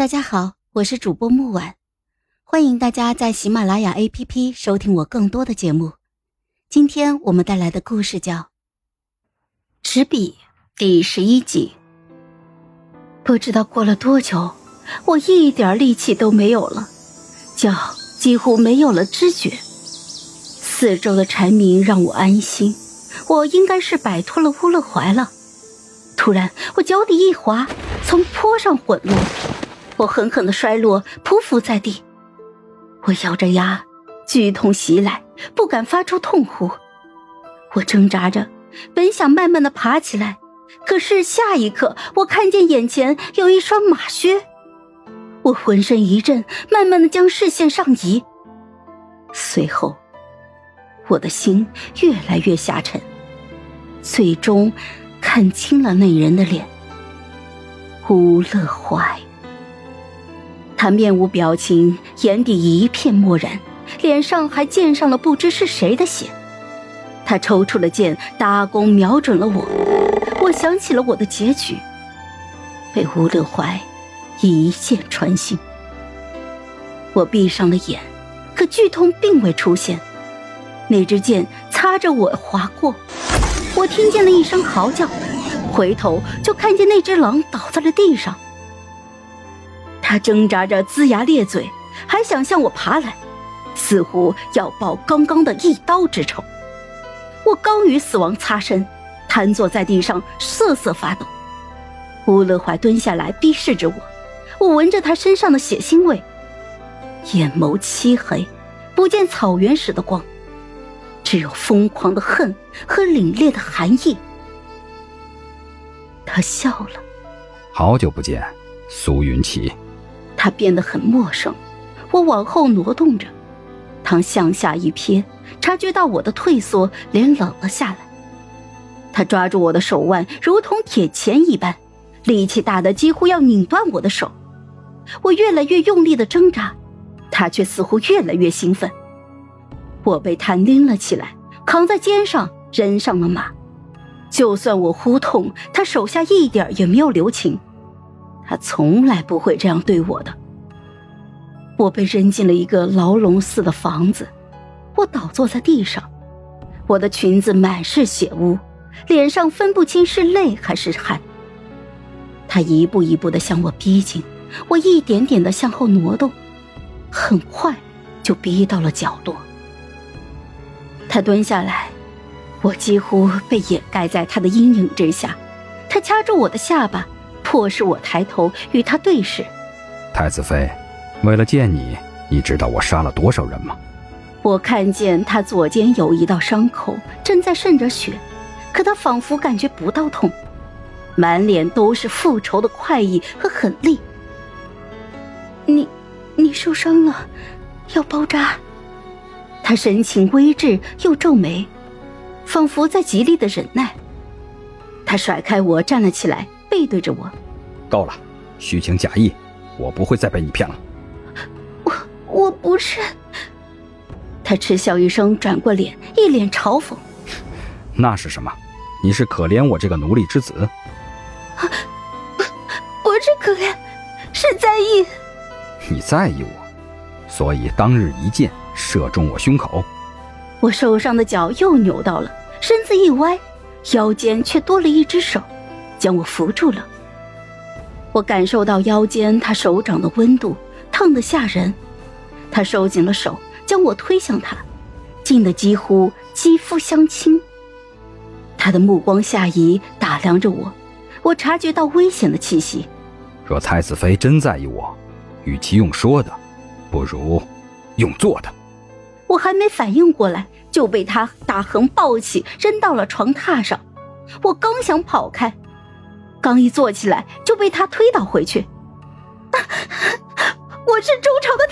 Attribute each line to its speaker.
Speaker 1: 大家好，我是主播木婉，欢迎大家在喜马拉雅 APP 收听我更多的节目。今天我们带来的故事叫《纸笔》第十一集。不知道过了多久，我一点力气都没有了，脚几乎没有了知觉。四周的蝉鸣让我安心，我应该是摆脱了乌勒怀了。突然，我脚底一滑，从坡上滚落，我狠狠的摔落，匍匐在地。我咬着牙，剧痛袭来，不敢发出痛呼。我挣扎着，本想慢慢的爬起来，可是下一刻，我看见眼前有一双马靴，我浑身一震，慢慢的将视线上移。随后，我的心越来越下沉，最终。看清了那人的脸，吴乐怀。他面无表情，眼底一片漠然，脸上还溅上了不知是谁的血。他抽出了剑，搭弓瞄准了我。我想起了我的结局，被吴乐怀一箭穿心。我闭上了眼，可剧痛并未出现。那支剑擦着我划过。我听见了一声嚎叫，回头就看见那只狼倒在了地上。他挣扎着，龇牙咧嘴，还想向我爬来，似乎要报刚刚的一刀之仇。我刚与死亡擦身，瘫坐在地上，瑟瑟发抖。吴乐怀蹲下来，逼视着我，我闻着他身上的血腥味，眼眸漆黑，不见草原时的光。只有疯狂的恨和凛冽的寒意。他笑了，
Speaker 2: 好久不见，苏云奇。
Speaker 1: 他变得很陌生。我往后挪动着，他向下一瞥，察觉到我的退缩，脸冷了下来。他抓住我的手腕，如同铁钳一般，力气大的几乎要拧断我的手。我越来越用力的挣扎，他却似乎越来越兴奋。我被他拎了起来，扛在肩上，扔上了马。就算我呼痛，他手下一点也没有留情。他从来不会这样对我的。我被扔进了一个牢笼似的房子，我倒坐在地上，我的裙子满是血污，脸上分不清是泪还是汗。他一步一步的向我逼近，我一点点的向后挪动，很快就逼到了角落。他蹲下来，我几乎被掩盖在他的阴影之下。他掐住我的下巴，迫使我抬头与他对视。
Speaker 2: 太子妃，为了见你，你知道我杀了多少人吗？
Speaker 1: 我看见他左肩有一道伤口，正在渗着血，可他仿佛感觉不到痛，满脸都是复仇的快意和狠厉。你，你受伤了，要包扎。他神情微滞，又皱眉，仿佛在极力的忍耐。他甩开我，站了起来，背对着我：“
Speaker 2: 够了，虚情假意，我不会再被你骗了。”
Speaker 1: 我我不是。他嗤笑一声，转过脸，一脸嘲讽：“
Speaker 2: 那是什么？你是可怜我这个奴隶之子？”
Speaker 1: 啊，不是可怜，是在意。
Speaker 2: 你在意我，所以当日一箭。射中我胸口，
Speaker 1: 我受伤的脚又扭到了，身子一歪，腰间却多了一只手，将我扶住了。我感受到腰间他手掌的温度，烫得吓人。他收紧了手，将我推向他，近得几乎肌肤相亲。他的目光下移，打量着我，我察觉到危险的气息。
Speaker 2: 若太子妃真在意我，与其用说的，不如用做的。
Speaker 1: 我还没反应过来，就被他打横抱起，扔到了床榻上。我刚想跑开，刚一坐起来，就被他推倒回去。我是周朝的